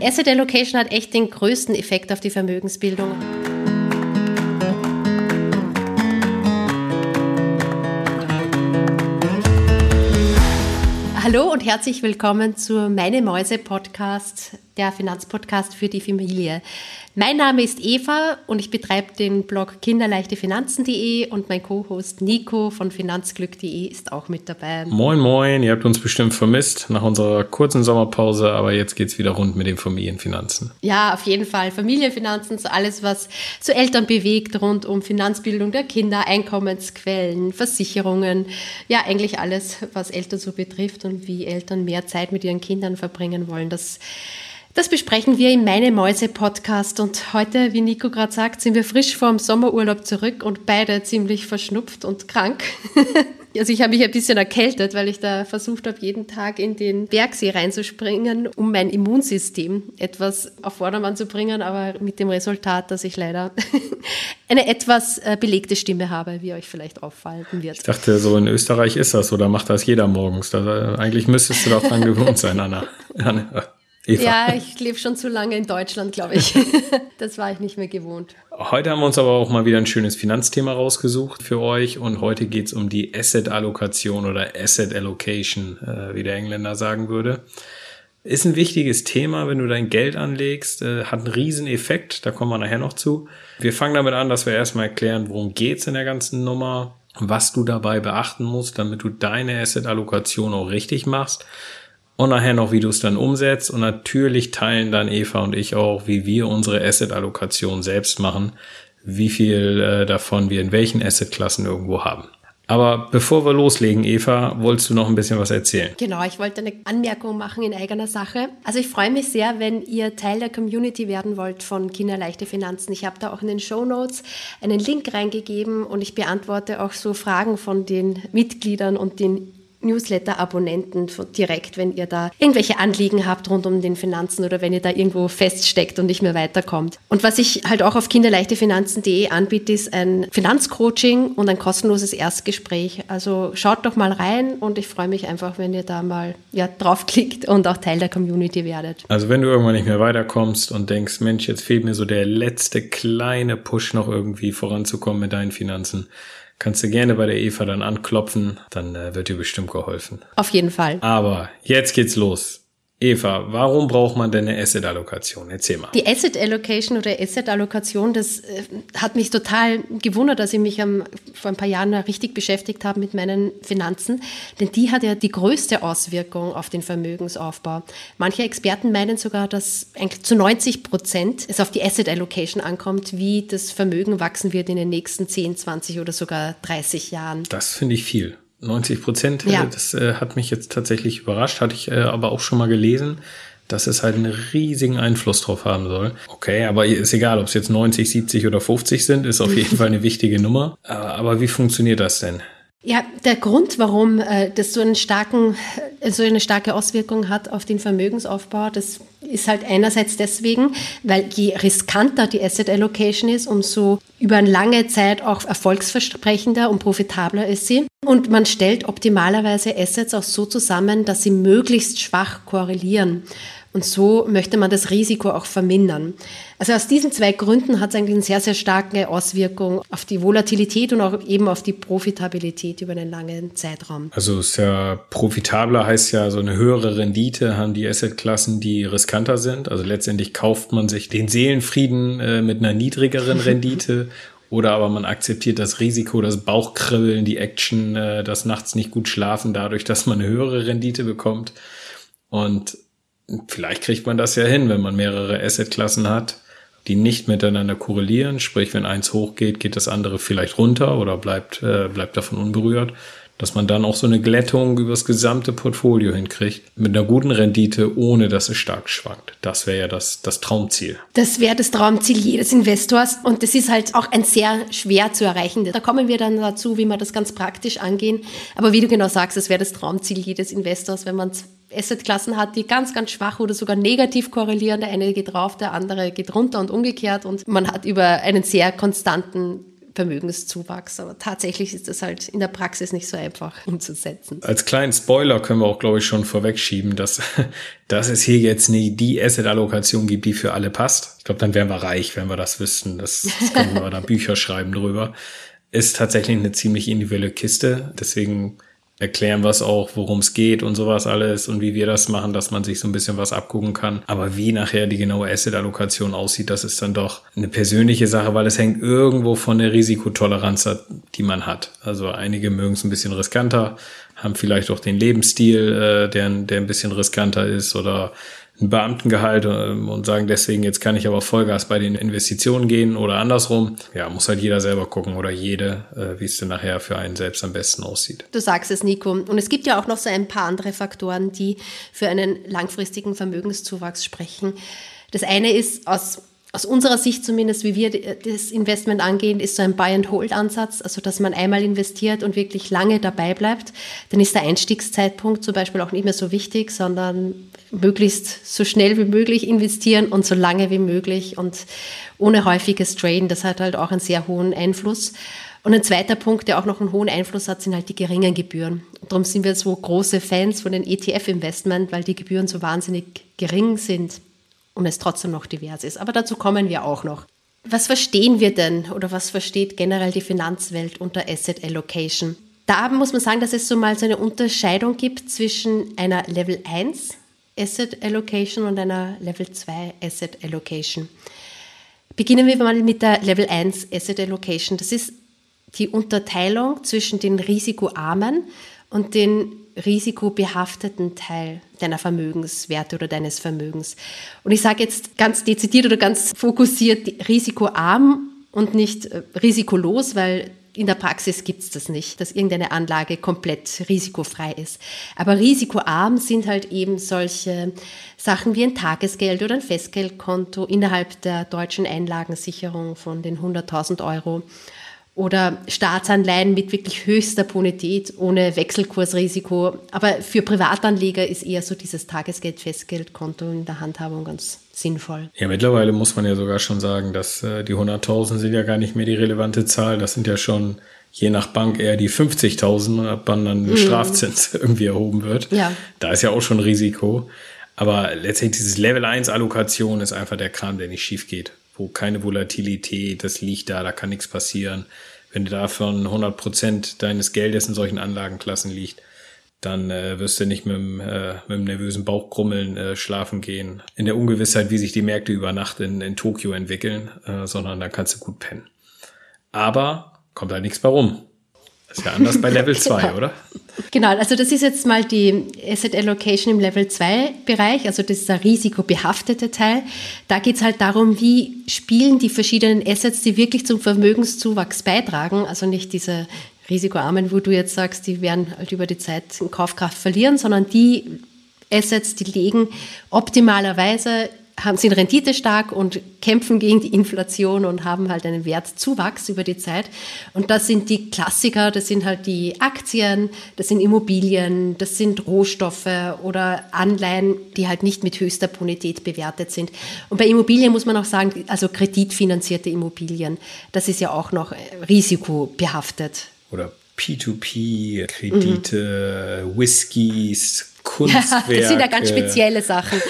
die Asset Allocation hat echt den größten Effekt auf die Vermögensbildung. Hallo und herzlich willkommen zu Meine Mäuse Podcast, der Finanzpodcast für die Familie. Mein Name ist Eva und ich betreibe den Blog kinderleichtefinanzen.de und mein Co-Host Nico von finanzglück.de ist auch mit dabei. Moin, moin, ihr habt uns bestimmt vermisst nach unserer kurzen Sommerpause, aber jetzt geht es wieder rund mit den Familienfinanzen. Ja, auf jeden Fall. Familienfinanzen, so alles, was so Eltern bewegt, rund um Finanzbildung der Kinder, Einkommensquellen, Versicherungen, ja, eigentlich alles, was Eltern so betrifft und wie Eltern mehr Zeit mit ihren Kindern verbringen wollen. Das das besprechen wir im Meine Mäuse Podcast und heute, wie Nico gerade sagt, sind wir frisch vorm Sommerurlaub zurück und beide ziemlich verschnupft und krank. also ich habe mich ein bisschen erkältet, weil ich da versucht habe, jeden Tag in den Bergsee reinzuspringen, um mein Immunsystem etwas auf Vordermann zu bringen, aber mit dem Resultat, dass ich leider eine etwas äh, belegte Stimme habe, wie euch vielleicht auffallen wird. Ich dachte, so in Österreich ist das oder macht das jeder morgens. Äh, eigentlich müsstest du dran gewohnt sein, Anna. Anna. Eva. Ja, ich lebe schon zu lange in Deutschland, glaube ich. das war ich nicht mehr gewohnt. Heute haben wir uns aber auch mal wieder ein schönes Finanzthema rausgesucht für euch und heute geht es um die Asset-Allokation oder Asset Allocation, äh, wie der Engländer sagen würde. Ist ein wichtiges Thema, wenn du dein Geld anlegst, äh, hat einen riesen Effekt, da kommen wir nachher noch zu. Wir fangen damit an, dass wir erstmal erklären, worum geht's in der ganzen Nummer, was du dabei beachten musst, damit du deine Asset-Allokation auch richtig machst und nachher noch, wie du es dann umsetzt. Und natürlich teilen dann Eva und ich auch, wie wir unsere Asset-Allokation selbst machen, wie viel äh, davon wir in welchen Asset-Klassen irgendwo haben. Aber bevor wir loslegen, Eva, wolltest du noch ein bisschen was erzählen? Genau, ich wollte eine Anmerkung machen in eigener Sache. Also ich freue mich sehr, wenn ihr Teil der Community werden wollt von Kinderleichte Finanzen. Ich habe da auch in den Show Notes einen Link reingegeben und ich beantworte auch so Fragen von den Mitgliedern und den Newsletter-Abonnenten direkt, wenn ihr da irgendwelche Anliegen habt rund um den Finanzen oder wenn ihr da irgendwo feststeckt und nicht mehr weiterkommt. Und was ich halt auch auf kinderleichtefinanzen.de anbiete, ist ein Finanzcoaching und ein kostenloses Erstgespräch. Also schaut doch mal rein und ich freue mich einfach, wenn ihr da mal ja, draufklickt und auch Teil der Community werdet. Also wenn du irgendwann nicht mehr weiterkommst und denkst, Mensch, jetzt fehlt mir so der letzte kleine Push noch irgendwie voranzukommen mit deinen Finanzen, kannst du gerne bei der Eva dann anklopfen, dann äh, wird dir bestimmt geholfen. Auf jeden Fall. Aber jetzt geht's los. Eva, warum braucht man denn eine Asset Allokation? Erzähl mal. Die Asset Allocation oder Asset Allokation, das äh, hat mich total gewundert, dass ich mich am, vor ein paar Jahren richtig beschäftigt habe mit meinen Finanzen, denn die hat ja die größte Auswirkung auf den Vermögensaufbau. Manche Experten meinen sogar, dass eigentlich zu 90 Prozent es auf die Asset Allocation ankommt, wie das Vermögen wachsen wird in den nächsten 10, 20 oder sogar 30 Jahren. Das finde ich viel. 90 Prozent, ja. das äh, hat mich jetzt tatsächlich überrascht, hatte ich äh, aber auch schon mal gelesen, dass es halt einen riesigen Einfluss drauf haben soll. Okay, aber ist egal, ob es jetzt 90, 70 oder 50 sind, ist auf jeden Fall eine wichtige Nummer. Aber, aber wie funktioniert das denn? Ja, der Grund, warum äh, das so, einen starken, äh, so eine starke Auswirkung hat auf den Vermögensaufbau, das ist halt einerseits deswegen, weil je riskanter die Asset Allocation ist, umso über eine lange Zeit auch erfolgsversprechender und profitabler ist sie. Und man stellt optimalerweise Assets auch so zusammen, dass sie möglichst schwach korrelieren. Und so möchte man das Risiko auch vermindern. Also aus diesen zwei Gründen hat es eigentlich eine sehr, sehr starke Auswirkung auf die Volatilität und auch eben auf die Profitabilität über einen langen Zeitraum. Also ist ja profitabler heißt ja so eine höhere Rendite haben die Assetklassen, die riskanter sind. Also letztendlich kauft man sich den Seelenfrieden äh, mit einer niedrigeren Rendite oder aber man akzeptiert das Risiko, das Bauchkribbeln, die Action, äh, das nachts nicht gut schlafen, dadurch, dass man eine höhere Rendite bekommt. Und vielleicht kriegt man das ja hin, wenn man mehrere Assetklassen hat, die nicht miteinander korrelieren. Sprich, wenn eins hochgeht, geht das andere vielleicht runter oder bleibt, äh, bleibt davon unberührt. Dass man dann auch so eine Glättung übers gesamte Portfolio hinkriegt, mit einer guten Rendite, ohne dass es stark schwankt. Das wäre ja das, das Traumziel. Das wäre das Traumziel jedes Investors und das ist halt auch ein sehr schwer zu erreichen. Da kommen wir dann dazu, wie wir das ganz praktisch angehen. Aber wie du genau sagst, das wäre das Traumziel jedes Investors, wenn man Assetklassen hat, die ganz, ganz schwach oder sogar negativ korrelieren. Der eine geht rauf, der andere geht runter und umgekehrt. Und man hat über einen sehr konstanten Vermögenszuwachs. Aber tatsächlich ist das halt in der Praxis nicht so einfach umzusetzen. Als kleinen Spoiler können wir auch, glaube ich, schon vorwegschieben, dass, dass es hier jetzt nie die Asset-Allokation gibt, die für alle passt. Ich glaube, dann wären wir reich, wenn wir das wüssten. Das, das können wir da Bücher schreiben drüber. Ist tatsächlich eine ziemlich individuelle Kiste. Deswegen erklären was auch, worum es geht und sowas alles und wie wir das machen, dass man sich so ein bisschen was abgucken kann. Aber wie nachher die genaue Asset-Allokation aussieht, das ist dann doch eine persönliche Sache, weil es hängt irgendwo von der Risikotoleranz die man hat. Also einige mögen es ein bisschen riskanter, haben vielleicht auch den Lebensstil, äh, der, der ein bisschen riskanter ist oder ein Beamtengehalt ähm, und sagen deswegen, jetzt kann ich aber Vollgas bei den Investitionen gehen oder andersrum. Ja, muss halt jeder selber gucken oder jede, äh, wie es denn nachher für einen selbst am besten aussieht. Du sagst es, Nico. Und es gibt ja auch noch so ein paar andere Faktoren, die für einen langfristigen Vermögenszuwachs sprechen. Das eine ist aus aus unserer Sicht zumindest, wie wir das Investment angehen, ist so ein Buy-and-Hold-Ansatz, also dass man einmal investiert und wirklich lange dabei bleibt. Dann ist der Einstiegszeitpunkt zum Beispiel auch nicht mehr so wichtig, sondern möglichst so schnell wie möglich investieren und so lange wie möglich und ohne häufiges Traden. Das hat halt auch einen sehr hohen Einfluss. Und ein zweiter Punkt, der auch noch einen hohen Einfluss hat, sind halt die geringen Gebühren. Darum sind wir so große Fans von den ETF-Investment, weil die Gebühren so wahnsinnig gering sind und es trotzdem noch divers ist. Aber dazu kommen wir auch noch. Was verstehen wir denn oder was versteht generell die Finanzwelt unter Asset Allocation? Da muss man sagen, dass es so mal so eine Unterscheidung gibt zwischen einer Level 1 Asset Allocation und einer Level 2 Asset Allocation. Beginnen wir mal mit der Level 1 Asset Allocation. Das ist die Unterteilung zwischen den risikoarmen und den risikobehafteten Teil deiner Vermögenswerte oder deines Vermögens. Und ich sage jetzt ganz dezidiert oder ganz fokussiert risikoarm und nicht äh, risikolos, weil in der Praxis gibt es das nicht, dass irgendeine Anlage komplett risikofrei ist. Aber risikoarm sind halt eben solche Sachen wie ein Tagesgeld oder ein Festgeldkonto innerhalb der deutschen Einlagensicherung von den 100.000 Euro oder Staatsanleihen mit wirklich höchster Bonität ohne Wechselkursrisiko. Aber für Privatanleger ist eher so dieses Tagesgeld-Festgeldkonto in der Handhabung ganz sinnvoll. Ja, mittlerweile muss man ja sogar schon sagen, dass äh, die 100.000 sind ja gar nicht mehr die relevante Zahl. Das sind ja schon je nach Bank eher die 50.000, ab wann dann der mhm. Strafzins irgendwie erhoben wird. Ja. Da ist ja auch schon Risiko. Aber letztendlich dieses Level 1 Allokation ist einfach der Kram, der nicht schief geht wo keine Volatilität, das liegt da, da kann nichts passieren. Wenn du davon 100 Prozent deines Geldes in solchen Anlagenklassen liegt, dann äh, wirst du nicht mit dem, äh, mit dem nervösen Bauchkrummeln äh, schlafen gehen, in der Ungewissheit, wie sich die Märkte über Nacht in, in Tokio entwickeln, äh, sondern da kannst du gut pennen. Aber kommt halt nichts bei rum. Das ist ja anders bei Level 2, genau. oder? Genau, also das ist jetzt mal die Asset Allocation im Level 2 Bereich, also das ist der risikobehaftete Teil. Da geht es halt darum, wie spielen die verschiedenen Assets, die wirklich zum Vermögenszuwachs beitragen, also nicht diese risikoarmen, wo du jetzt sagst, die werden halt über die Zeit in Kaufkraft verlieren, sondern die Assets, die legen optimalerweise sind renditestark und kämpfen gegen die Inflation und haben halt einen Wertzuwachs über die Zeit. Und das sind die Klassiker, das sind halt die Aktien, das sind Immobilien, das sind Rohstoffe oder Anleihen, die halt nicht mit höchster Bonität bewertet sind. Und bei Immobilien muss man auch sagen, also kreditfinanzierte Immobilien, das ist ja auch noch risikobehaftet. Oder P2P, Kredite, mhm. Whiskys, Kunstwerke. Ja, das sind ja ganz spezielle Sachen.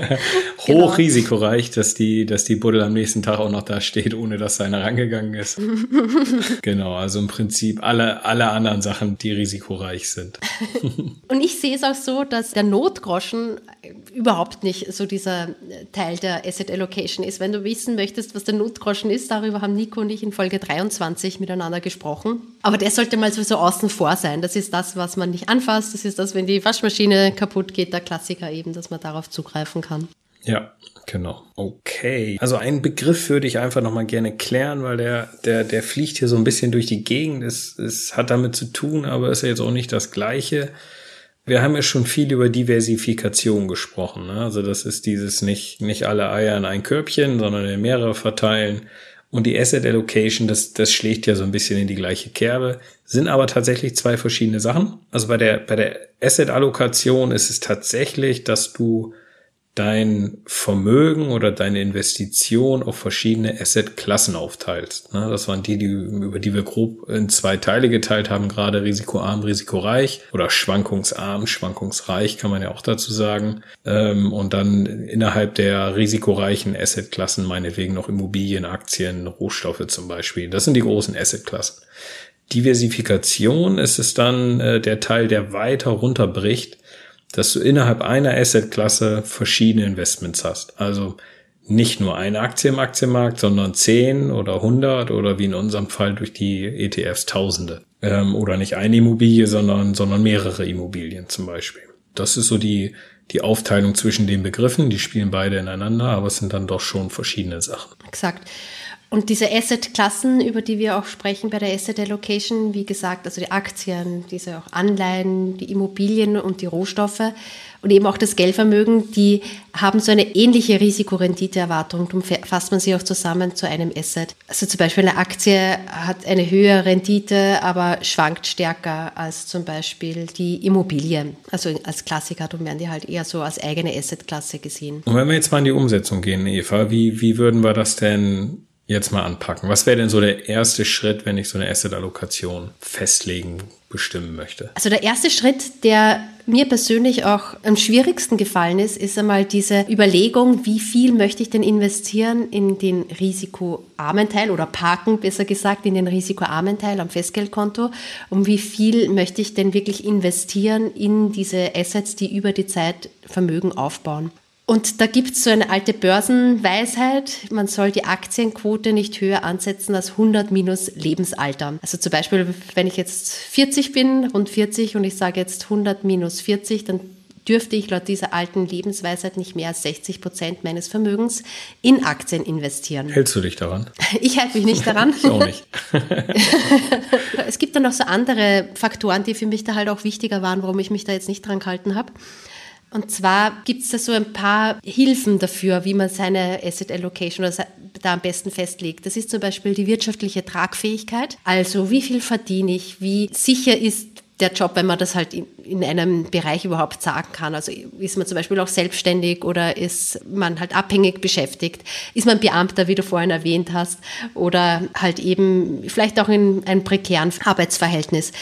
Hochrisikoreich, dass die, dass die Buddel am nächsten Tag auch noch da steht, ohne dass einer rangegangen ist. genau, also im Prinzip alle, alle anderen Sachen, die risikoreich sind. Und ich sehe es auch so, dass der Notgroschen überhaupt nicht so dieser Teil der Asset Allocation ist. Wenn du wissen möchtest, was der Notgroschen ist, darüber haben Nico und ich in Folge 23 miteinander gesprochen. Aber der sollte mal sowieso außen vor sein. Das ist das, was man nicht anfasst. Das ist das, wenn die Waschmaschine kaputt geht, der Klassiker eben, dass man darauf zugreifen kann. Ja, genau. Okay. Also einen Begriff würde ich einfach nochmal gerne klären, weil der, der, der fliegt hier so ein bisschen durch die Gegend. Es, es hat damit zu tun, aber ist ja jetzt auch nicht das Gleiche. Wir haben ja schon viel über Diversifikation gesprochen. Ne? Also das ist dieses nicht, nicht alle Eier in ein Körbchen, sondern in mehrere verteilen. Und die Asset Allocation, das, das schlägt ja so ein bisschen in die gleiche Kerbe, sind aber tatsächlich zwei verschiedene Sachen. Also bei der, bei der Asset Allokation ist es tatsächlich, dass du dein Vermögen oder deine Investition auf verschiedene Assetklassen aufteilst. Ne, das waren die, die, über die wir grob in zwei Teile geteilt haben, gerade risikoarm, risikoreich oder schwankungsarm, schwankungsreich kann man ja auch dazu sagen. Ähm, und dann innerhalb der risikoreichen Assetklassen meinetwegen noch Immobilien, Aktien, Rohstoffe zum Beispiel. Das sind die großen Assetklassen. Diversifikation ist es dann äh, der Teil, der weiter runterbricht dass du innerhalb einer Assetklasse verschiedene Investments hast. Also nicht nur eine Aktie im Aktienmarkt, sondern zehn oder hundert oder wie in unserem Fall durch die ETFs Tausende. Ähm, oder nicht eine Immobilie, sondern, sondern mehrere Immobilien zum Beispiel. Das ist so die, die Aufteilung zwischen den Begriffen. Die spielen beide ineinander, aber es sind dann doch schon verschiedene Sachen. Exakt. Und diese Asset-Klassen, über die wir auch sprechen bei der Asset Allocation, wie gesagt, also die Aktien, diese auch Anleihen, die Immobilien und die Rohstoffe und eben auch das Geldvermögen, die haben so eine ähnliche Risikorenditeerwartung. Darum fasst man sie auch zusammen zu einem Asset. Also zum Beispiel eine Aktie hat eine höhere Rendite, aber schwankt stärker als zum Beispiel die Immobilie. Also als Klassiker, darum werden die halt eher so als eigene Assetklasse gesehen. Und wenn wir jetzt mal in die Umsetzung gehen, Eva, wie, wie würden wir das denn jetzt mal anpacken? Was wäre denn so der erste Schritt, wenn ich so eine Asset-Allokation festlegen, bestimmen möchte? Also der erste Schritt, der mir persönlich auch am schwierigsten gefallen ist, ist einmal diese Überlegung, wie viel möchte ich denn investieren in den risikoarmen Teil oder parken, besser gesagt, in den risikoarmen Teil am Festgeldkonto und wie viel möchte ich denn wirklich investieren in diese Assets, die über die Zeit Vermögen aufbauen. Und da gibt es so eine alte Börsenweisheit, man soll die Aktienquote nicht höher ansetzen als 100 minus Lebensalter. Also zum Beispiel, wenn ich jetzt 40 bin, rund 40 und ich sage jetzt 100 minus 40, dann dürfte ich laut dieser alten Lebensweisheit nicht mehr als 60 Prozent meines Vermögens in Aktien investieren. Hältst du dich daran? Ich halte mich nicht daran. ich auch nicht. es gibt dann noch so andere Faktoren, die für mich da halt auch wichtiger waren, warum ich mich da jetzt nicht dran gehalten habe. Und zwar gibt es da so ein paar Hilfen dafür, wie man seine Asset Allocation da am besten festlegt. Das ist zum Beispiel die wirtschaftliche Tragfähigkeit. Also wie viel verdiene ich? Wie sicher ist der Job, wenn man das halt in, in, einem Bereich überhaupt sagen kann. Also ist man zum Beispiel auch selbstständig oder ist man halt abhängig beschäftigt? Ist man Beamter, wie du vorhin erwähnt hast, oder halt eben vielleicht auch in einem prekären Arbeitsverhältnis?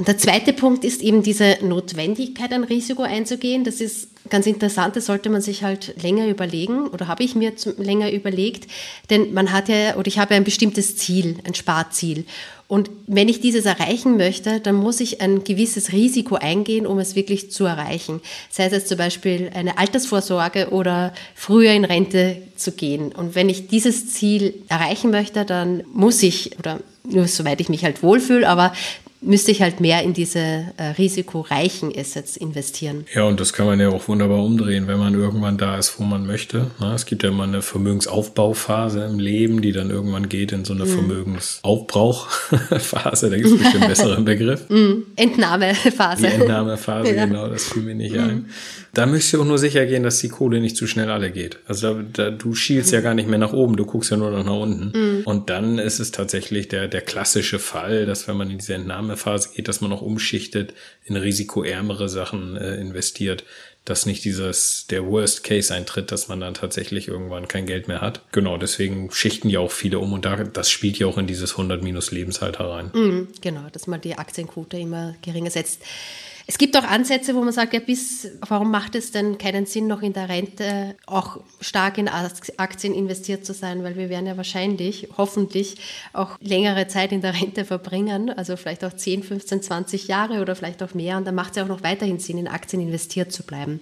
Der zweite Punkt ist eben diese Notwendigkeit, ein Risiko einzugehen. Das ist ganz interessant, das sollte man sich halt länger überlegen oder habe ich mir länger überlegt, denn man hat ja, oder ich habe ein bestimmtes Ziel, ein Sparziel. Und wenn ich dieses erreichen möchte, dann muss ich ein gewisses Risiko eingehen, um es wirklich zu erreichen. Sei es jetzt zum Beispiel eine Altersvorsorge oder früher in Rente zu gehen. Und wenn ich dieses Ziel erreichen möchte, dann muss ich, oder nur soweit ich mich halt wohlfühle, aber müsste ich halt mehr in diese äh, risikoreichen Assets investieren. Ja, und das kann man ja auch wunderbar umdrehen, wenn man irgendwann da ist, wo man möchte. Na, es gibt ja immer eine Vermögensaufbauphase im Leben, die dann irgendwann geht in so eine mhm. Vermögensaufbrauchphase. Da gibt es bestimmt einen besseren Begriff. Mhm. Entnahmephase. Die Entnahmephase, ja. genau, das fiel mir nicht mhm. ein. Da müsst ihr auch nur sicher gehen, dass die Kohle nicht zu schnell alle geht. Also da, da, du schielst ja gar nicht mehr nach oben, du guckst ja nur noch nach unten. Mhm. Und dann ist es tatsächlich der, der klassische Fall, dass wenn man in diese Entnahmephase geht, dass man auch umschichtet, in risikoärmere Sachen äh, investiert, dass nicht dieses, der Worst Case eintritt, dass man dann tatsächlich irgendwann kein Geld mehr hat. Genau, deswegen schichten ja auch viele um und da, das spielt ja auch in dieses 100 minus Lebensalter rein. Mhm, genau, dass man die Aktienquote immer geringer setzt. Es gibt auch Ansätze, wo man sagt, ja, bis, warum macht es denn keinen Sinn, noch in der Rente auch stark in Aktien investiert zu sein? Weil wir werden ja wahrscheinlich, hoffentlich auch längere Zeit in der Rente verbringen, also vielleicht auch 10, 15, 20 Jahre oder vielleicht auch mehr. Und dann macht es ja auch noch weiterhin Sinn, in Aktien investiert zu bleiben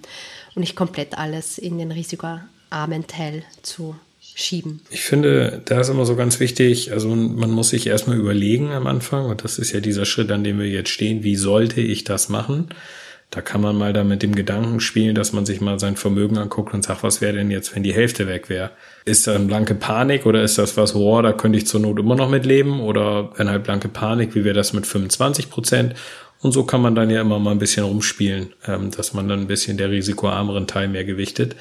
und nicht komplett alles in den risikoarmen Teil zu schieben. Ich finde, da ist immer so ganz wichtig, also man muss sich erstmal überlegen am Anfang, und das ist ja dieser Schritt, an dem wir jetzt stehen, wie sollte ich das machen? Da kann man mal da mit dem Gedanken spielen, dass man sich mal sein Vermögen anguckt und sagt, was wäre denn jetzt, wenn die Hälfte weg wäre? Ist das blanke Panik oder ist das was, wow, da könnte ich zur Not immer noch mitleben? Oder wenn halt blanke Panik, wie wäre das mit 25 Prozent? Und so kann man dann ja immer mal ein bisschen rumspielen, ähm, dass man dann ein bisschen der risikoarmeren Teil mehr gewichtet.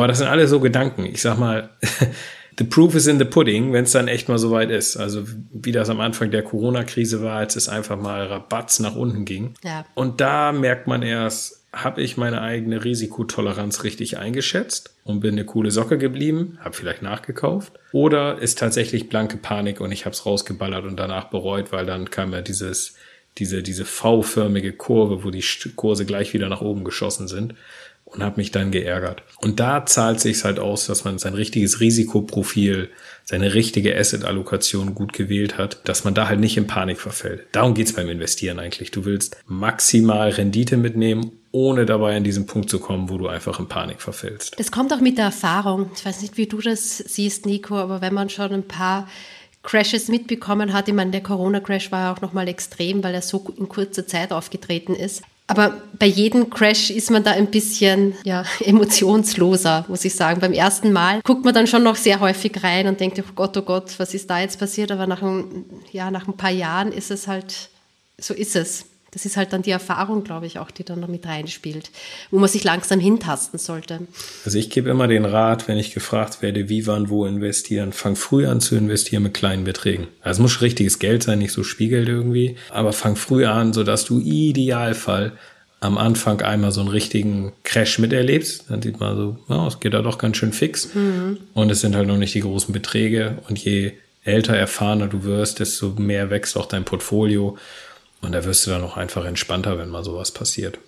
Aber das sind alle so Gedanken. Ich sag mal, the proof is in the pudding, wenn es dann echt mal so weit ist. Also wie das am Anfang der Corona-Krise war, als es einfach mal Rabatz nach unten ging. Ja. Und da merkt man erst, habe ich meine eigene Risikotoleranz richtig eingeschätzt und bin eine coole Socke geblieben, habe vielleicht nachgekauft? Oder ist tatsächlich blanke Panik und ich habe es rausgeballert und danach bereut, weil dann kam ja dieses, diese, diese V-förmige Kurve, wo die Kurse gleich wieder nach oben geschossen sind und habe mich dann geärgert. Und da zahlt sich halt aus, dass man sein richtiges Risikoprofil, seine richtige Asset-Allokation gut gewählt hat, dass man da halt nicht in Panik verfällt. Darum geht's beim Investieren eigentlich. Du willst maximal Rendite mitnehmen, ohne dabei an diesen Punkt zu kommen, wo du einfach in Panik verfällst. Das kommt auch mit der Erfahrung. Ich weiß nicht, wie du das siehst, Nico, aber wenn man schon ein paar Crashes mitbekommen hat. Ich meine, der Corona-Crash war auch nochmal extrem, weil er so in kurzer Zeit aufgetreten ist. Aber bei jedem Crash ist man da ein bisschen ja, emotionsloser, muss ich sagen. Beim ersten Mal guckt man dann schon noch sehr häufig rein und denkt, oh Gott, oh Gott, was ist da jetzt passiert? Aber nach ein, ja, nach ein paar Jahren ist es halt, so ist es das ist halt dann die Erfahrung, glaube ich, auch, die dann noch mit reinspielt, wo man sich langsam hintasten sollte. Also ich gebe immer den Rat, wenn ich gefragt werde, wie, wann, wo investieren, fang früh an zu investieren mit kleinen Beträgen. Also es muss richtiges Geld sein, nicht so Spiegel irgendwie, aber fang früh an, sodass du idealfall am Anfang einmal so einen richtigen Crash miterlebst. Dann sieht man so, oh, es geht da doch ganz schön fix. Mhm. Und es sind halt noch nicht die großen Beträge. Und je älter, erfahrener du wirst, desto mehr wächst auch dein Portfolio. Und da wirst du dann auch einfach entspannter, wenn mal sowas passiert.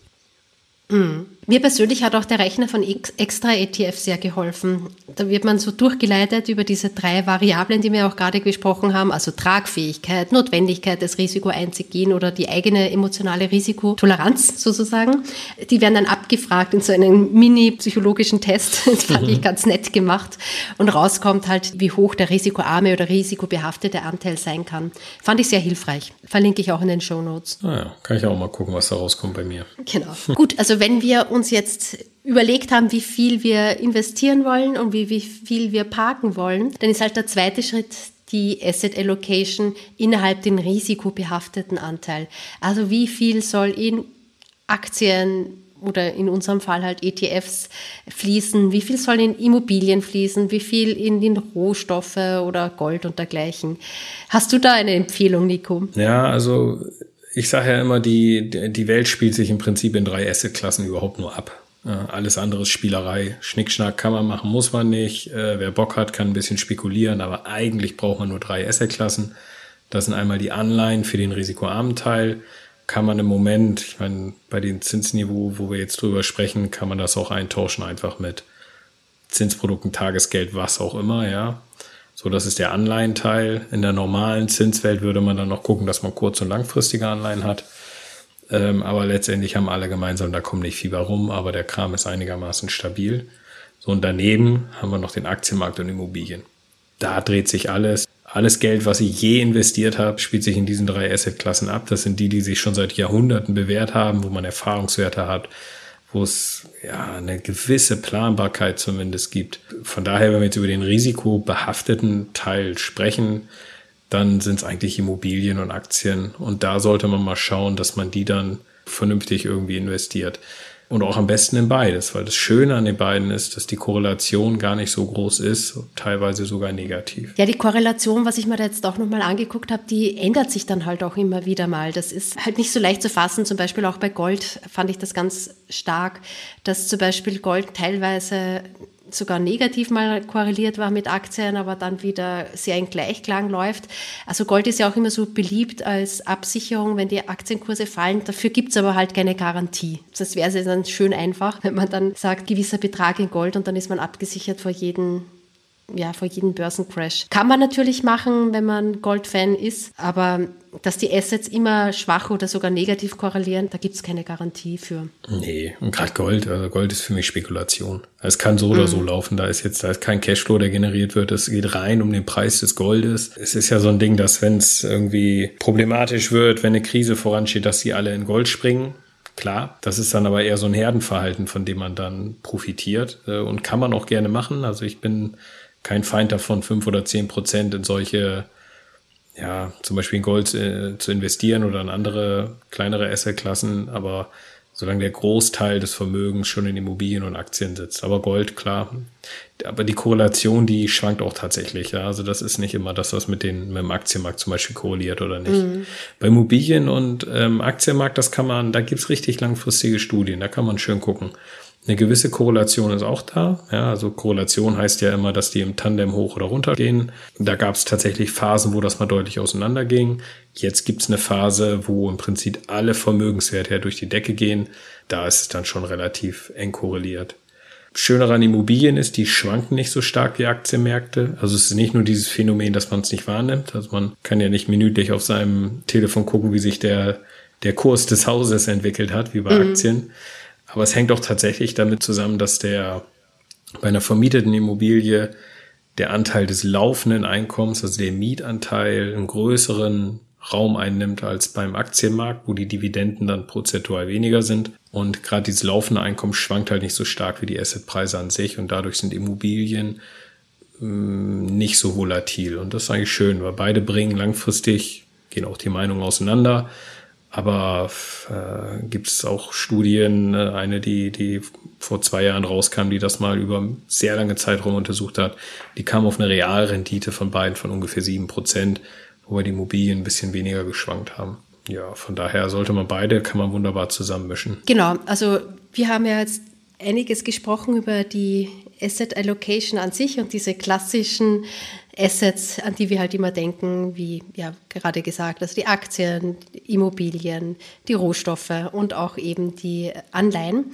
Mhm. Mir persönlich hat auch der Rechner von Extra ETF sehr geholfen. Da wird man so durchgeleitet über diese drei Variablen, die wir auch gerade gesprochen haben, also Tragfähigkeit, Notwendigkeit, das Risiko einzugehen oder die eigene emotionale Risikotoleranz sozusagen. Die werden dann abgefragt in so einem mini-psychologischen Test. Das fand ich mhm. ganz nett gemacht. Und rauskommt halt, wie hoch der risikoarme oder risikobehaftete Anteil sein kann. Fand ich sehr hilfreich. Verlinke ich auch in den Show Notes. Naja, ah kann ich auch mal gucken, was da rauskommt bei mir. Genau. Gut, also wenn wir uns jetzt überlegt haben, wie viel wir investieren wollen und wie, wie viel wir parken wollen, dann ist halt der zweite Schritt die Asset Allocation innerhalb den risikobehafteten Anteil. Also wie viel soll in Aktien oder in unserem Fall halt ETFs fließen, wie viel soll in Immobilien fließen, wie viel in den Rohstoffe oder Gold und dergleichen. Hast du da eine Empfehlung, Nico? Ja, also ich sage ja immer, die, die Welt spielt sich im Prinzip in drei Assetklassen überhaupt nur ab. alles andere ist Spielerei. Schnickschnack kann man machen, muss man nicht. Äh, wer Bock hat, kann ein bisschen spekulieren, aber eigentlich braucht man nur drei Assetklassen. Das sind einmal die Anleihen für den risikoarmen Teil. Kann man im Moment, ich meine, bei dem Zinsniveau, wo wir jetzt drüber sprechen, kann man das auch eintauschen einfach mit Zinsprodukten, Tagesgeld, was auch immer, ja. So, das ist der Anleihenteil. In der normalen Zinswelt würde man dann noch gucken, dass man kurz- und langfristige Anleihen hat. Ähm, aber letztendlich haben alle gemeinsam, da kommt nicht viel rum, aber der Kram ist einigermaßen stabil. So, und daneben haben wir noch den Aktienmarkt und Immobilien. Da dreht sich alles. Alles Geld, was ich je investiert habe, spielt sich in diesen drei Assetklassen ab. Das sind die, die sich schon seit Jahrhunderten bewährt haben, wo man Erfahrungswerte hat, wo es ja eine gewisse Planbarkeit zumindest gibt. Von daher, wenn wir jetzt über den risikobehafteten Teil sprechen, dann sind es eigentlich Immobilien und Aktien. Und da sollte man mal schauen, dass man die dann vernünftig irgendwie investiert. Und auch am besten in beides, weil das Schöne an den beiden ist, dass die Korrelation gar nicht so groß ist, teilweise sogar negativ. Ja, die Korrelation, was ich mir da jetzt auch nochmal angeguckt habe, die ändert sich dann halt auch immer wieder mal. Das ist halt nicht so leicht zu fassen. Zum Beispiel auch bei Gold fand ich das ganz stark, dass zum Beispiel Gold teilweise sogar negativ mal korreliert war mit Aktien, aber dann wieder sehr in Gleichklang läuft. Also Gold ist ja auch immer so beliebt als Absicherung, wenn die Aktienkurse fallen. Dafür gibt es aber halt keine Garantie. Das wäre dann schön einfach, wenn man dann sagt, gewisser Betrag in Gold und dann ist man abgesichert vor jedem ja, vor jedem Börsencrash. Kann man natürlich machen, wenn man Gold-Fan ist, aber dass die Assets immer schwach oder sogar negativ korrelieren, da gibt es keine Garantie für. Nee, und gerade Gold, also Gold ist für mich Spekulation. Es kann so oder mhm. so laufen, da ist jetzt da ist kein Cashflow, der generiert wird, es geht rein um den Preis des Goldes. Es ist ja so ein Ding, dass wenn es irgendwie problematisch wird, wenn eine Krise voransteht, dass sie alle in Gold springen. Klar, das ist dann aber eher so ein Herdenverhalten, von dem man dann profitiert äh, und kann man auch gerne machen. Also ich bin kein Feind davon, fünf oder zehn Prozent in solche, ja, zum Beispiel in Gold äh, zu investieren oder in andere kleinere Assetklassen, aber solange der Großteil des Vermögens schon in Immobilien und Aktien sitzt. Aber Gold, klar. Aber die Korrelation, die schwankt auch tatsächlich. Ja? Also das ist nicht immer das, was mit, den, mit dem Aktienmarkt zum Beispiel korreliert oder nicht. Mhm. Bei Immobilien und ähm, Aktienmarkt, das kann man, da gibt's richtig langfristige Studien, da kann man schön gucken. Eine gewisse Korrelation ist auch da. Ja, also Korrelation heißt ja immer, dass die im Tandem hoch oder runter gehen. Da gab es tatsächlich Phasen, wo das mal deutlich auseinander ging. Jetzt gibt es eine Phase, wo im Prinzip alle Vermögenswerte ja durch die Decke gehen. Da ist es dann schon relativ eng korreliert. Schöner an Immobilien ist, die schwanken nicht so stark wie Aktienmärkte. Also es ist nicht nur dieses Phänomen, dass man es nicht wahrnimmt. Also man kann ja nicht minütlich auf seinem Telefon gucken, wie sich der, der Kurs des Hauses entwickelt hat, wie bei mhm. Aktien aber es hängt auch tatsächlich damit zusammen, dass der bei einer vermieteten Immobilie der Anteil des laufenden Einkommens, also der Mietanteil, einen größeren Raum einnimmt als beim Aktienmarkt, wo die Dividenden dann prozentual weniger sind. Und gerade dieses laufende Einkommen schwankt halt nicht so stark wie die Assetpreise an sich und dadurch sind Immobilien mh, mm, nicht so volatil. Und das ist eigentlich schön, weil beide bringen langfristig, gehen auch die Meinungen auseinander, aber äh, gibt es auch Studien, äh, eine, die, die vor zwei Jahren rauskam, die das mal über sehr lange Zeitraum untersucht hat, die kam auf eine Realrendite von beiden von ungefähr sieben Prozent, wobei die Immobilien ein bisschen weniger geschwankt haben. Ja, von daher sollte man beide, kann man wunderbar zusammenmischen. Genau, also wir haben ja jetzt einiges gesprochen über die Asset Allocation an sich und diese klassischen Assets, an die wir halt immer denken, wie ja gerade gesagt, also die Aktien, Immobilien, die Rohstoffe und auch eben die Anleihen.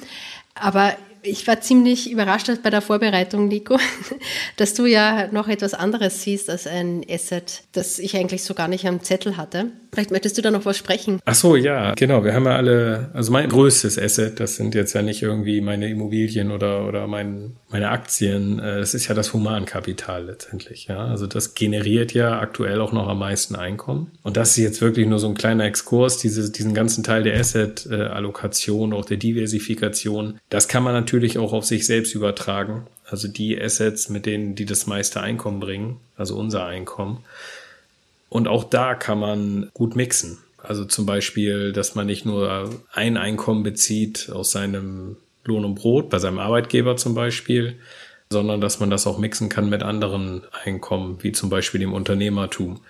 Aber ich war ziemlich überrascht bei der Vorbereitung, Nico, dass du ja noch etwas anderes siehst als ein Asset, das ich eigentlich so gar nicht am Zettel hatte. Vielleicht möchtest du da noch was sprechen. Ach so, ja, genau. Wir haben ja alle, also mein größtes Asset, das sind jetzt ja nicht irgendwie meine Immobilien oder, oder mein, meine Aktien. Äh, das ist ja das Humankapital letztendlich, ja. Also das generiert ja aktuell auch noch am meisten Einkommen. Und das ist jetzt wirklich nur so ein kleiner Exkurs, diese, diesen ganzen Teil der Asset-Allokation, auch der Diversifikation. Das kann man natürlich natürlich auch auf sich selbst übertragen. Also die Assets, mit denen, die das meiste Einkommen bringen, also unser Einkommen. Und auch da kann man gut mixen. Also zum Beispiel, dass man nicht nur ein Einkommen bezieht aus seinem Lohn und Brot, bei seinem Arbeitgeber zum Beispiel, sondern dass man das auch mixen kann mit anderen Einkommen, wie zum Beispiel dem Unternehmertum.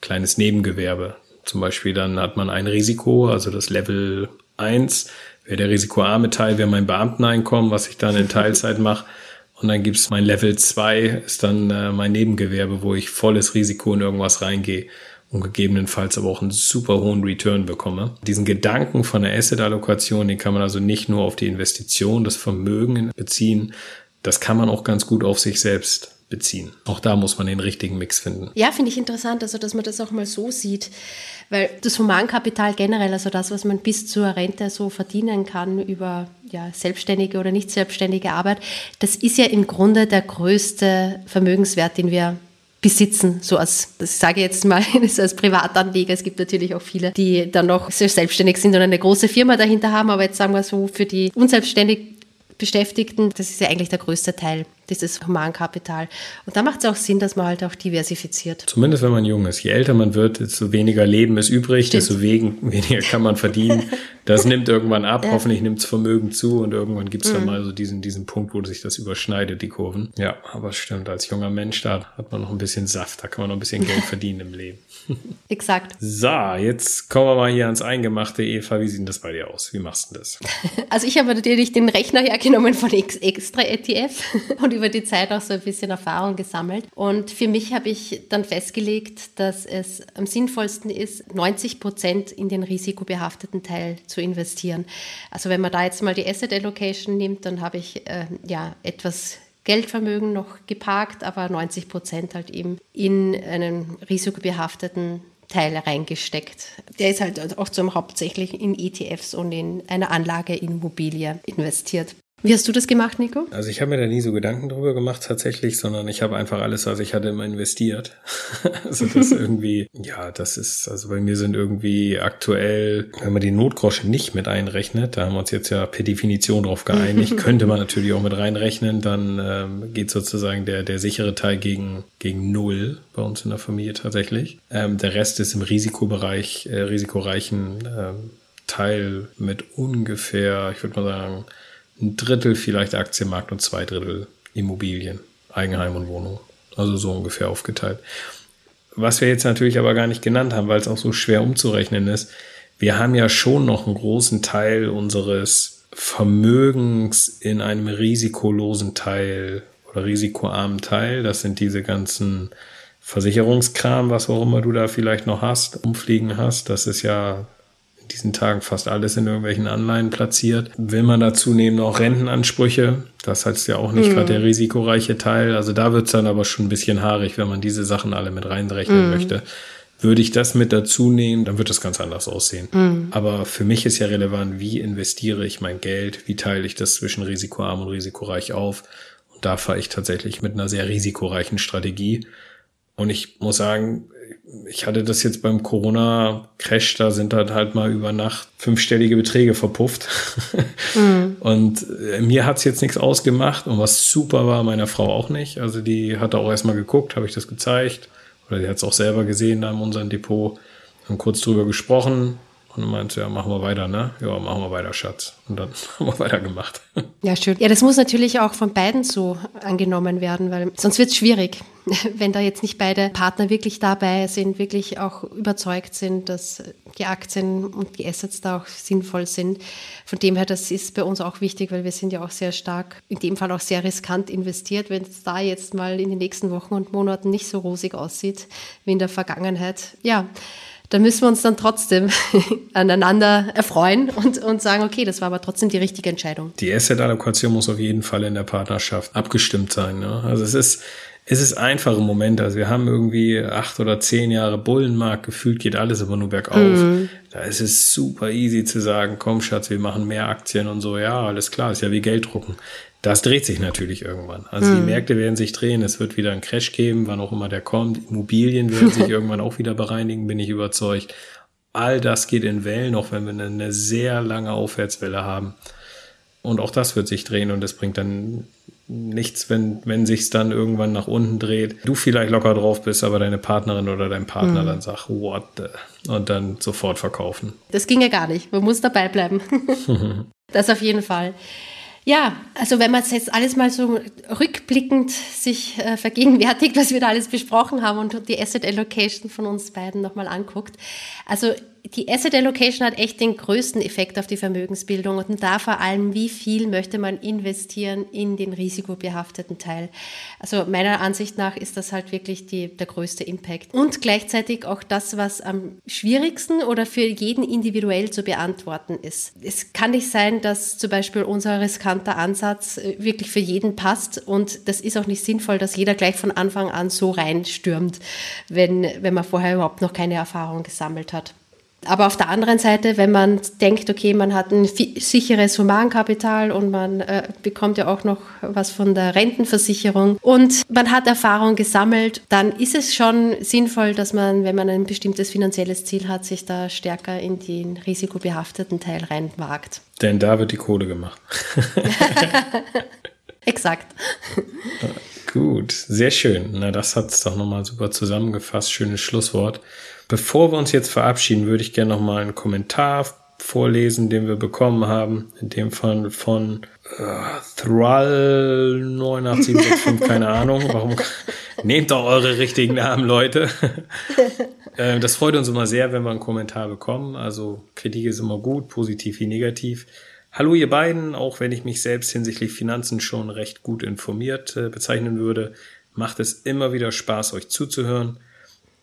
Kleines Nebengewerbe. Zum Beispiel dann hat man ein Risiko, also das Level 1, wäre der risikoarme Teil, wäre mein Beamteneinkommen, was ich dann in Teilzeit mache. Und dann gibt's mein Level 2, ist dann äh, mein Nebengewerbe, wo ich volles Risiko in irgendwas reingehe und gegebenenfalls aber auch einen super hohen Return bekomme. Diesen Gedanken von der Asset-Allokation, den kann man also nicht nur auf die Investition, das Vermögen beziehen, das kann man auch ganz gut auf sich selbst beziehen. Auch da muss man den richtigen Mix finden. Ja, finde ich interessant, also dass man das auch mal so sieht, weil das Humankapital generell, also das, was man bis zur Rente so verdienen kann über ja, selbstständige oder nicht selbstständige Arbeit, das ist ja im Grunde der größte Vermögenswert, den wir besitzen, so als, das sage ich jetzt mal, als Privatanleger. Es gibt natürlich auch viele, die dann noch selbstständig sind und eine große Firma dahinter haben, aber jetzt sagen wir so, für die unselbstständig Beschäftigten, das ist ja eigentlich der größte Teil dieses Humankapital. Und da macht es auch Sinn, dass man halt auch diversifiziert. Zumindest wenn man jung ist. Je älter man wird, desto weniger Leben ist übrig, Stimmt. desto weniger kann man verdienen. Das nimmt irgendwann ab, ja. hoffentlich nimmt das Vermögen zu und irgendwann gibt es mhm. dann mal so diesen, diesen Punkt, wo sich das überschneidet, die Kurven. Ja, aber stimmt, als junger Mensch, da hat man noch ein bisschen Saft, da kann man noch ein bisschen Geld verdienen im Leben. Exakt. So, jetzt kommen wir mal hier ans Eingemachte. Eva, wie sieht denn das bei dir aus? Wie machst du das? Also ich habe natürlich den Rechner hergenommen von Extra ETF und über die Zeit auch so ein bisschen Erfahrung gesammelt. Und für mich habe ich dann festgelegt, dass es am sinnvollsten ist, 90 Prozent in den risikobehafteten Teil zu investieren. Also wenn man da jetzt mal die Asset Allocation nimmt, dann habe ich äh, ja etwas Geldvermögen noch geparkt, aber 90 Prozent halt eben in einen risikobehafteten Teil reingesteckt. Der ist halt auch zum hauptsächlich in ETFs und in eine Anlage in Immobilie investiert. Wie hast du das gemacht, Nico? Also ich habe mir da nie so Gedanken drüber gemacht tatsächlich, sondern ich habe einfach alles, was ich hatte, immer investiert. also das irgendwie, ja, das ist, also bei mir sind irgendwie aktuell, wenn man die Notgrosche nicht mit einrechnet, da haben wir uns jetzt ja per Definition drauf geeinigt, könnte man natürlich auch mit reinrechnen, dann ähm, geht sozusagen der, der sichere Teil gegen, gegen null bei uns in der Familie tatsächlich. Ähm, der Rest ist im Risikobereich, äh, risikoreichen ähm, Teil mit ungefähr, ich würde mal sagen, ein Drittel vielleicht Aktienmarkt und zwei Drittel Immobilien, Eigenheim und Wohnung. Also so ungefähr aufgeteilt. Was wir jetzt natürlich aber gar nicht genannt haben, weil es auch so schwer umzurechnen ist, wir haben ja schon noch einen großen Teil unseres Vermögens in einem risikolosen Teil oder risikoarmen Teil. Das sind diese ganzen Versicherungskram, was auch immer du da vielleicht noch hast, umfliegen hast. Das ist ja diesen Tagen fast alles in irgendwelchen Anleihen platziert. Will man dazu nehmen auch Rentenansprüche, das heißt ja auch nicht mhm. gerade der risikoreiche Teil. Also da wird's dann aber schon ein bisschen haarig, wenn man diese Sachen alle mit reinrechnen mhm. möchte. Würde ich das mit dazu nehmen, dann wird das ganz anders aussehen. Mhm. Aber für mich ist ja relevant, wie investiere ich mein Geld, wie teile ich das zwischen risikoarm und risikoreich auf. Und da fahre ich tatsächlich mit einer sehr risikoreichen Strategie. Und ich muss sagen, ich hatte das jetzt beim Corona-Crash, da sind halt halt mal über Nacht fünfstellige Beträge verpufft. Mhm. Und äh, mir hat's jetzt nichts ausgemacht und was super war, meiner Frau auch nicht. Also die hat auch erstmal geguckt, habe ich das gezeigt oder die hat es auch selber gesehen da in unserem Depot, haben kurz drüber gesprochen und meinte, ja, machen wir weiter, ne? Ja, machen wir weiter, Schatz. Und dann haben wir weitergemacht. Ja, schön. Ja, das muss natürlich auch von beiden so angenommen werden, weil sonst wird es schwierig, wenn da jetzt nicht beide Partner wirklich dabei sind, wirklich auch überzeugt sind, dass die Aktien und die Assets da auch sinnvoll sind. Von dem her, das ist bei uns auch wichtig, weil wir sind ja auch sehr stark, in dem Fall auch sehr riskant investiert. Wenn es da jetzt mal in den nächsten Wochen und Monaten nicht so rosig aussieht wie in der Vergangenheit, ja, da müssen wir uns dann trotzdem aneinander erfreuen und, und sagen, okay, das war aber trotzdem die richtige Entscheidung. Die Asset-Allokation muss auf jeden Fall in der Partnerschaft abgestimmt sein. Ne? Also es ist, es ist einfach im Moment. Also wir haben irgendwie acht oder zehn Jahre Bullenmarkt, gefühlt geht alles aber nur bergauf. Mhm. Da ist es super easy zu sagen, komm Schatz, wir machen mehr Aktien und so. Ja, alles klar, ist ja wie Geld drucken. Das dreht sich natürlich irgendwann. Also mhm. die Märkte werden sich drehen, es wird wieder einen Crash geben, wann auch immer der kommt. Immobilien werden sich irgendwann auch wieder bereinigen, bin ich überzeugt. All das geht in Wellen, auch wenn wir eine sehr lange Aufwärtswelle haben. Und auch das wird sich drehen und es bringt dann nichts, wenn, wenn sich's dann irgendwann nach unten dreht. Du vielleicht locker drauf bist, aber deine Partnerin oder dein Partner mhm. dann sagt, what the? Und dann sofort verkaufen. Das ging ja gar nicht. Man muss dabei bleiben. das auf jeden Fall. Ja, also wenn man es jetzt alles mal so rückblickend sich äh, vergegenwärtigt, was wir da alles besprochen haben und die Asset Allocation von uns beiden nochmal anguckt. Also die Asset Allocation hat echt den größten Effekt auf die Vermögensbildung und da vor allem, wie viel möchte man investieren in den risikobehafteten Teil. Also meiner Ansicht nach ist das halt wirklich die, der größte Impact. Und gleichzeitig auch das, was am schwierigsten oder für jeden individuell zu beantworten ist. Es kann nicht sein, dass zum Beispiel unser riskanter Ansatz äh, wirklich für jeden passt und das ist auch nicht sinnvoll, dass jeder gleich von Anfang an so reinstürmt, wenn, wenn man vorher überhaupt noch keine Erfahrung gesammelt hat. Aber auf der anderen Seite, wenn man denkt, okay, man hat ein sicheres Humankapital und man äh, bekommt ja auch noch was von der Rentenversicherung und man hat Erfahrung gesammelt, dann ist es schon sinnvoll, dass man, wenn man ein bestimmtes finanzielles Ziel hat, sich da stärker in den risikobehafteten Teil reinwagt. Denn da wird die Kohle gemacht. Exakt. Gut, sehr schön. Na, das hat es doch nochmal super zusammengefasst. Schönes Schlusswort. Bevor wir uns jetzt verabschieden, würde ich gerne nochmal einen Kommentar vorlesen, den wir bekommen haben. In dem Fall von äh, Thrall 89765, keine Ahnung. Warum? Nehmt doch eure richtigen Namen, Leute. äh, das freut uns immer sehr, wenn wir einen Kommentar bekommen. Also Kritik ist immer gut, positiv wie negativ. Hallo ihr beiden, auch wenn ich mich selbst hinsichtlich Finanzen schon recht gut informiert äh, bezeichnen würde, macht es immer wieder Spaß, euch zuzuhören.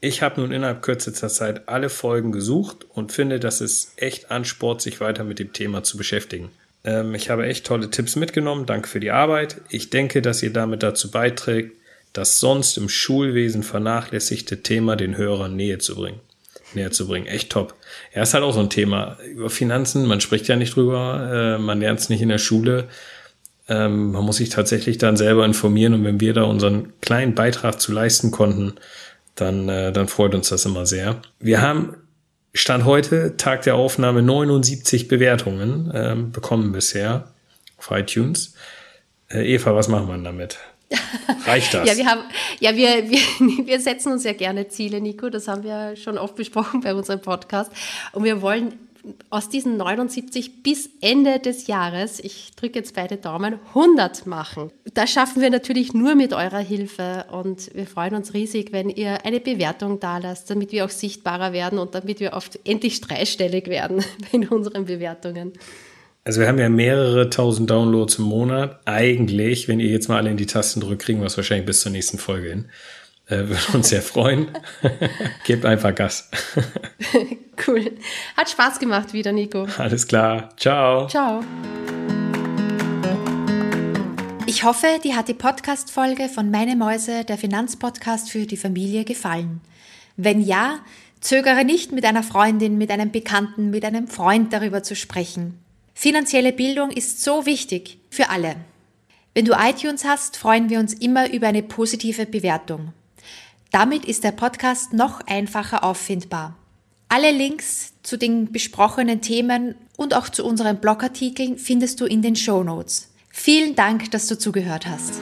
Ich habe nun innerhalb kürzester Zeit alle Folgen gesucht und finde, das ist echt Ansport, sich weiter mit dem Thema zu beschäftigen. Ähm, ich habe echt tolle Tipps mitgenommen. Danke für die Arbeit. Ich denke, dass ihr damit dazu beiträgt, das sonst im Schulwesen vernachlässigte Thema den Hörern näher zu bringen. Näher zu bringen. Echt top. Er ist halt auch so ein Thema. Über Finanzen, man spricht ja nicht drüber, äh, man lernt es nicht in der Schule. Ähm, man muss sich tatsächlich dann selber informieren und wenn wir da unseren kleinen Beitrag zu leisten konnten, dann, äh, dann freut uns das immer sehr. Wir haben Stand heute, Tag der Aufnahme, 79 Bewertungen ähm, bekommen bisher auf iTunes. Äh, Eva, was machen wir damit? Reicht das? ja, wir haben, ja, wir, wir, wir setzen uns ja gerne Ziele, Nico. Das haben wir schon oft besprochen bei unserem Podcast. Und wir wollen aus diesen 79 bis Ende des Jahres, ich drücke jetzt beide Daumen, 100 machen. Das schaffen wir natürlich nur mit eurer Hilfe und wir freuen uns riesig, wenn ihr eine Bewertung da lasst, damit wir auch sichtbarer werden und damit wir oft endlich dreistellig werden in unseren Bewertungen. Also wir haben ja mehrere tausend Downloads im Monat. Eigentlich, wenn ihr jetzt mal alle in die Tasten drückt, kriegen wir es wahrscheinlich bis zur nächsten Folge hin. Äh, würde uns sehr freuen. Gebt einfach Gas. cool. Hat Spaß gemacht wieder, Nico. Alles klar. Ciao. Ciao. Ich hoffe, dir hat die Podcast-Folge von Meine Mäuse, der Finanzpodcast für die Familie, gefallen. Wenn ja, zögere nicht, mit einer Freundin, mit einem Bekannten, mit einem Freund darüber zu sprechen. Finanzielle Bildung ist so wichtig für alle. Wenn du iTunes hast, freuen wir uns immer über eine positive Bewertung. Damit ist der Podcast noch einfacher auffindbar. Alle Links zu den besprochenen Themen und auch zu unseren Blogartikeln findest du in den Show Notes. Vielen Dank, dass du zugehört hast.